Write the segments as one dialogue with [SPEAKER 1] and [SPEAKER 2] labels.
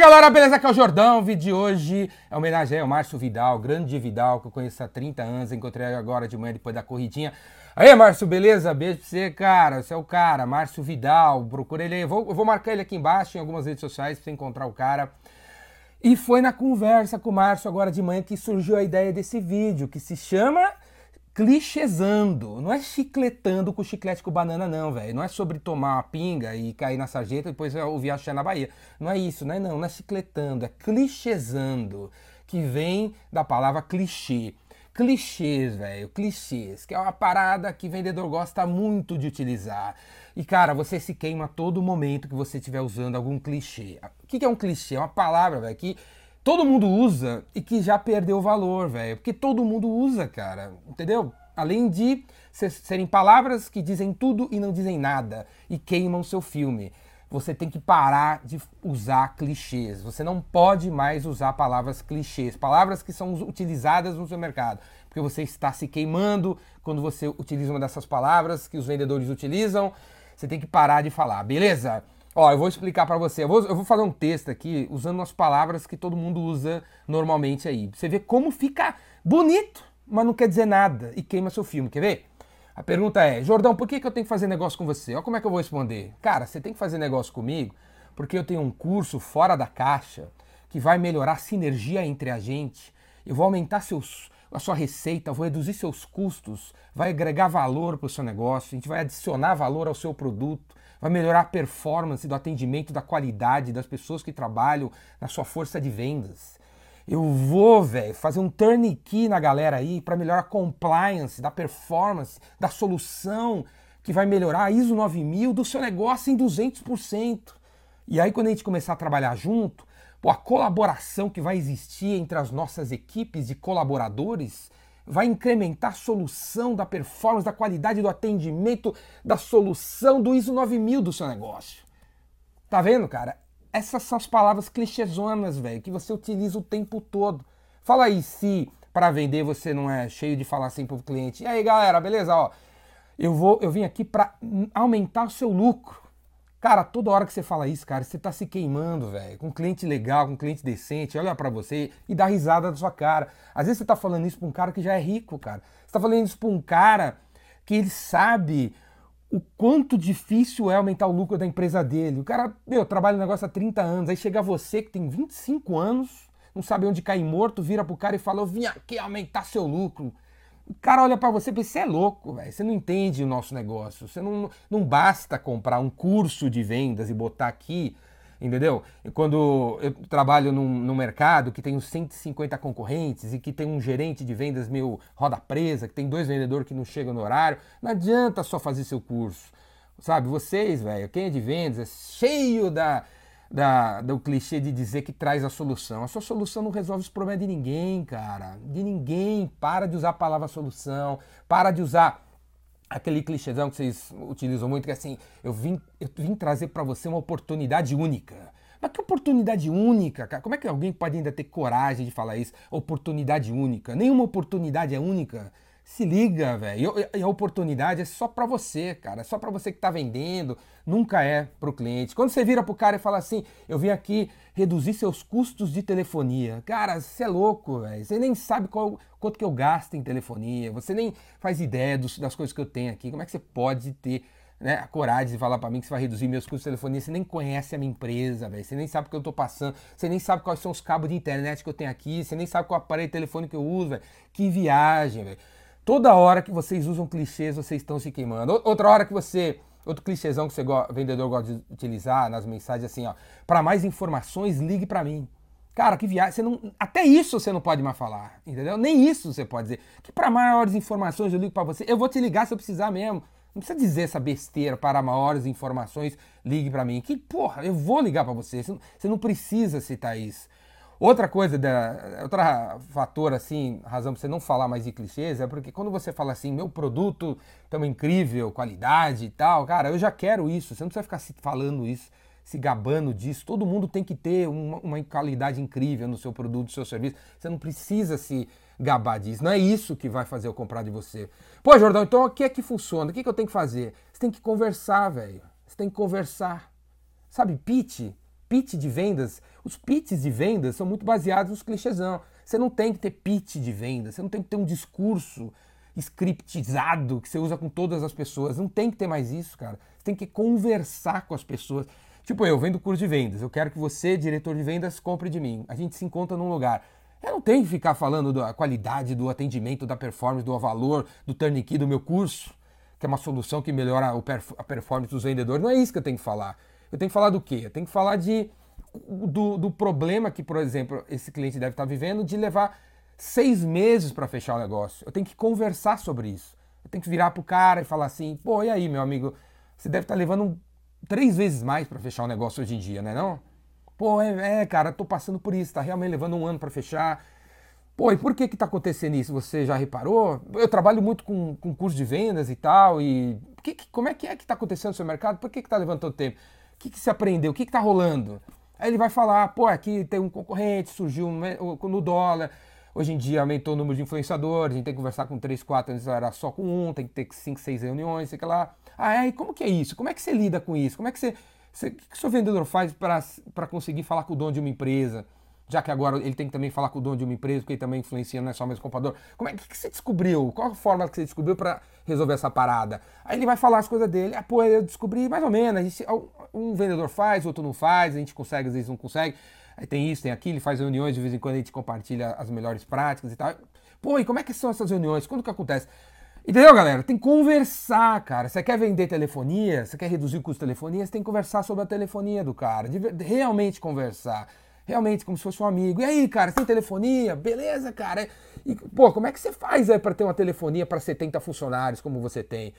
[SPEAKER 1] galera, beleza? Aqui é o Jordão. O vídeo de hoje é homenagem ao Márcio Vidal, grande Vidal, que eu conheço há 30 anos. Encontrei agora de manhã depois da corridinha. Aí, Márcio, beleza? Beijo pra você, cara. Você é o cara, Márcio Vidal. Procura ele aí. Vou, eu vou marcar ele aqui embaixo em algumas redes sociais pra você encontrar o cara. E foi na conversa com o Márcio agora de manhã que surgiu a ideia desse vídeo, que se chama clichêsando. Não é chicletando com chiclete com banana, não, velho. Não é sobre tomar uma pinga e cair na sarjeta e depois ouvir axé na Bahia. Não é isso, não é não. Não é chicletando, é clichêsando. Que vem da palavra clichê. Clichês, velho, clichês, que é uma parada que vendedor gosta muito de utilizar. E cara, você se queima todo momento que você estiver usando algum clichê. O que é um clichê? É uma palavra, velho, que todo mundo usa e que já perdeu valor, velho. Porque todo mundo usa, cara. Entendeu? Além de serem palavras que dizem tudo e não dizem nada e queimam seu filme. Você tem que parar de usar clichês. Você não pode mais usar palavras clichês, palavras que são utilizadas no seu mercado, porque você está se queimando quando você utiliza uma dessas palavras que os vendedores utilizam. Você tem que parar de falar, beleza? Ó, eu vou explicar para você. Eu vou, eu vou, fazer um texto aqui usando as palavras que todo mundo usa normalmente aí. Você vê como fica bonito, mas não quer dizer nada e queima seu filme. Quer ver? A pergunta é, Jordão, por que, que eu tenho que fazer negócio com você? Olha como é que eu vou responder. Cara, você tem que fazer negócio comigo porque eu tenho um curso fora da caixa que vai melhorar a sinergia entre a gente. Eu vou aumentar seus, a sua receita, vou reduzir seus custos, vai agregar valor para o seu negócio, a gente vai adicionar valor ao seu produto vai melhorar a performance do atendimento, da qualidade das pessoas que trabalham na sua força de vendas. Eu vou, velho, fazer um turnkey na galera aí para melhorar a compliance, da performance, da solução que vai melhorar a ISO 9000 do seu negócio em 200%. E aí quando a gente começar a trabalhar junto, pô, a colaboração que vai existir entre as nossas equipes de colaboradores vai incrementar a solução da performance, da qualidade do atendimento, da solução do ISO 9000 do seu negócio. Tá vendo, cara? Essas são as palavras clichêzonas, velho, que você utiliza o tempo todo. Fala aí se para vender você não é cheio de falar assim pro cliente. E aí, galera, beleza? Ó, eu vou, eu vim aqui para aumentar o seu lucro. Cara, toda hora que você fala isso, cara, você tá se queimando, velho. Com um cliente legal, com um cliente decente, olha para você e dá risada da sua cara. Às vezes você tá falando isso pra um cara que já é rico, cara. Você tá falando isso pra um cara que ele sabe o quanto difícil é aumentar o lucro da empresa dele. O cara, meu, trabalha no negócio há 30 anos, aí chega você que tem 25 anos, não sabe onde cair morto, vira pro cara e fala: Eu vim aqui aumentar seu lucro. O cara olha para você e pensa, você é louco, velho. Você não entende o nosso negócio. Você não, não basta comprar um curso de vendas e botar aqui, entendeu? Quando eu trabalho num, num mercado que tem uns 150 concorrentes e que tem um gerente de vendas meio roda presa, que tem dois vendedores que não chegam no horário, não adianta só fazer seu curso. Sabe, vocês, velho, quem é de vendas é cheio da, da, do clichê de dizer que traz a solução. A sua solução não resolve os problemas de ninguém, cara. De ninguém. Para de usar a palavra solução. Para de usar aquele clichêzão que vocês utilizam muito, que é assim, eu vim, eu vim trazer para você uma oportunidade única. Mas que oportunidade única, cara? Como é que alguém pode ainda ter coragem de falar isso? Oportunidade única. Nenhuma oportunidade é única. Se liga, velho. E a oportunidade é só para você, cara. É só para você que tá vendendo. Nunca é pro cliente. Quando você vira pro cara e fala assim: "Eu vim aqui reduzir seus custos de telefonia". Cara, você é louco, velho. Você nem sabe qual, quanto que eu gasto em telefonia. Você nem faz ideia dos, das coisas que eu tenho aqui. Como é que você pode ter né, a coragem de falar para mim que você vai reduzir meus custos de telefonia, você nem conhece a minha empresa, velho. Você nem sabe o que eu tô passando, você nem sabe quais são os cabos de internet que eu tenho aqui, você nem sabe qual aparelho telefônico que eu uso, velho. Que viagem, velho. Toda hora que vocês usam clichês, vocês estão se queimando. Outra hora que você. Outro clichêzão que você vendedor gosta de utilizar nas mensagens assim, ó. Para mais informações, ligue para mim. Cara, que viagem. Você não, até isso você não pode mais falar, entendeu? Nem isso você pode dizer. Que para maiores informações eu ligo para você. Eu vou te ligar se eu precisar mesmo. Não precisa dizer essa besteira para maiores informações, ligue para mim. Que porra, eu vou ligar para você. Você não precisa citar isso. Outra coisa, da, outra fator, assim, razão para você não falar mais de clichês é porque quando você fala assim, meu produto uma incrível qualidade e tal, cara, eu já quero isso. Você não precisa ficar se falando isso, se gabando disso. Todo mundo tem que ter uma, uma qualidade incrível no seu produto, no seu serviço. Você não precisa se gabar disso. Não é isso que vai fazer eu comprar de você. Pô, Jordão, então o que é que funciona? O que, é que eu tenho que fazer? Você tem que conversar, velho. Você tem que conversar. Sabe, pitch? Pitch de vendas, os pitches de vendas são muito baseados nos clichêsão. Você não tem que ter pitch de vendas, você não tem que ter um discurso scriptizado que você usa com todas as pessoas. Não tem que ter mais isso, cara. Você tem que conversar com as pessoas. Tipo, eu vendo curso de vendas, eu quero que você, diretor de vendas, compre de mim. A gente se encontra num lugar. Eu não tenho que ficar falando da qualidade do atendimento, da performance, do valor, do turnkey do meu curso, que é uma solução que melhora a performance dos vendedores. Não é isso que eu tenho que falar. Eu tenho que falar do quê? Eu tenho que falar de, do, do problema que, por exemplo, esse cliente deve estar vivendo de levar seis meses para fechar o negócio. Eu tenho que conversar sobre isso. Eu tenho que virar pro cara e falar assim, pô, e aí, meu amigo, você deve estar levando três vezes mais para fechar o negócio hoje em dia, né não? Pô, é, é, cara, tô passando por isso, tá realmente levando um ano para fechar. Pô, e por que que tá acontecendo isso? Você já reparou? Eu trabalho muito com, com curso de vendas e tal, e que, como é que é que tá acontecendo no seu mercado? Por que que tá levando tanto tempo? Que que você aprendeu? O que que tá rolando? Aí ele vai falar, pô, aqui tem um concorrente, surgiu no dólar, hoje em dia aumentou o número de influenciadores, a gente tem que conversar com 3, 4, antes era só com um, tem que ter 5, 6 reuniões, sei lá. Ah, é, e como que é isso? Como é que você lida com isso? Como é que você o que o seu vendedor faz para conseguir falar com o dono de uma empresa? Já que agora ele tem que também falar com o dono de uma empresa, porque ele também influencia, não é só mais comprador. Como é que, que você descobriu? Qual a forma que você descobriu para resolver essa parada? Aí ele vai falar as coisas dele. Ah, pô, eu descobri mais ou menos. Gente, um vendedor faz, outro não faz, a gente consegue, às vezes não consegue. Aí tem isso, tem aquilo, ele faz reuniões, de vez em quando a gente compartilha as melhores práticas e tal. Pô, e como é que são essas reuniões? Quando que acontece? Entendeu, galera? Tem que conversar, cara. Você quer vender telefonia, você quer reduzir o custo de telefonia, você tem que conversar sobre a telefonia do cara. Realmente conversar. Realmente, como se fosse um amigo. E aí, cara, tem telefonia? Beleza, cara. E, pô, como é que você faz aí para ter uma telefonia para 70 funcionários como você tem?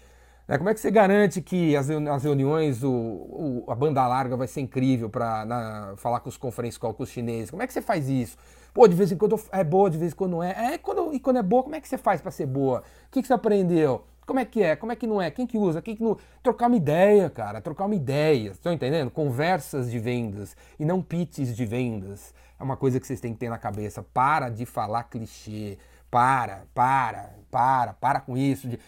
[SPEAKER 1] Né? Como é que você garante que as, as reuniões, o, o, a banda larga vai ser incrível para falar com os conferências com os chineses? Como é que você faz isso? Pô, de vez em quando é boa, de vez em quando não é. é quando, e quando é boa, como é que você faz para ser boa? O que, que você aprendeu? Como é que é? Como é que não é? Quem que usa? Quem que não... Trocar uma ideia, cara. Trocar uma ideia. Estão entendendo? Conversas de vendas e não pitches de vendas. É uma coisa que vocês têm que ter na cabeça. Para de falar clichê. Para, para, para, para com isso. De...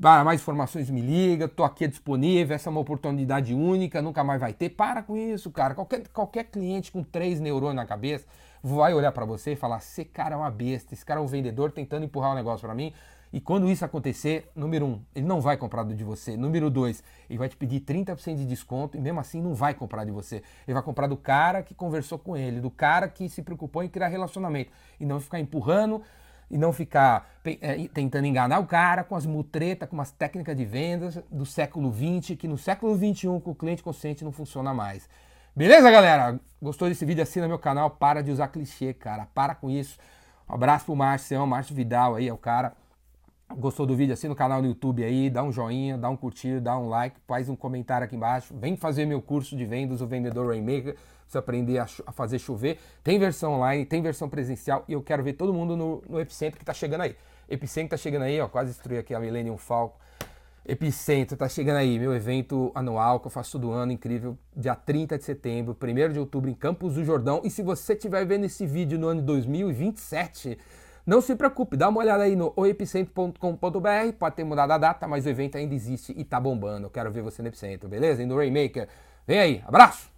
[SPEAKER 1] Para mais informações, me liga. Tô aqui disponível. Essa é uma oportunidade única. Nunca mais vai ter. Para com isso, cara. Qualquer, qualquer cliente com três neurônios na cabeça vai olhar para você e falar: esse cara é uma besta, esse cara é um vendedor tentando empurrar um negócio para mim. E quando isso acontecer, número um, ele não vai comprar de você. Número dois, ele vai te pedir 30% de desconto e mesmo assim não vai comprar de você. Ele vai comprar do cara que conversou com ele, do cara que se preocupou em criar relacionamento. E não ficar empurrando e não ficar é, tentando enganar o cara com as mutretas, com umas técnicas de vendas do século XX, que no século XXI com o cliente consciente não funciona mais. Beleza, galera? Gostou desse vídeo? Assina meu canal. Para de usar clichê, cara. Para com isso. Um abraço pro Márcio, Márcio Vidal aí, é o cara. Gostou do vídeo? Assina o canal no YouTube aí, dá um joinha, dá um curtir, dá um like, faz um comentário aqui embaixo. Vem fazer meu curso de vendas, o Vendedor Rainmaker, você aprender a, a, fazer chover. Tem versão online, tem versão presencial e eu quero ver todo mundo no, no Epicentro que tá chegando aí. Epicentro tá chegando aí, ó, quase destruí aqui a Millennium Falcon. Epicentro, tá chegando aí, meu evento anual que eu faço todo ano, incrível, dia 30 de setembro, 1 de outubro em Campos do Jordão. E se você estiver vendo esse vídeo no ano 2027, não se preocupe, dá uma olhada aí no oepicentro.com.br, pode ter mudado a data, mas o evento ainda existe e tá bombando. Eu quero ver você no Epicentro, beleza? E no Rainmaker. Vem aí, abraço!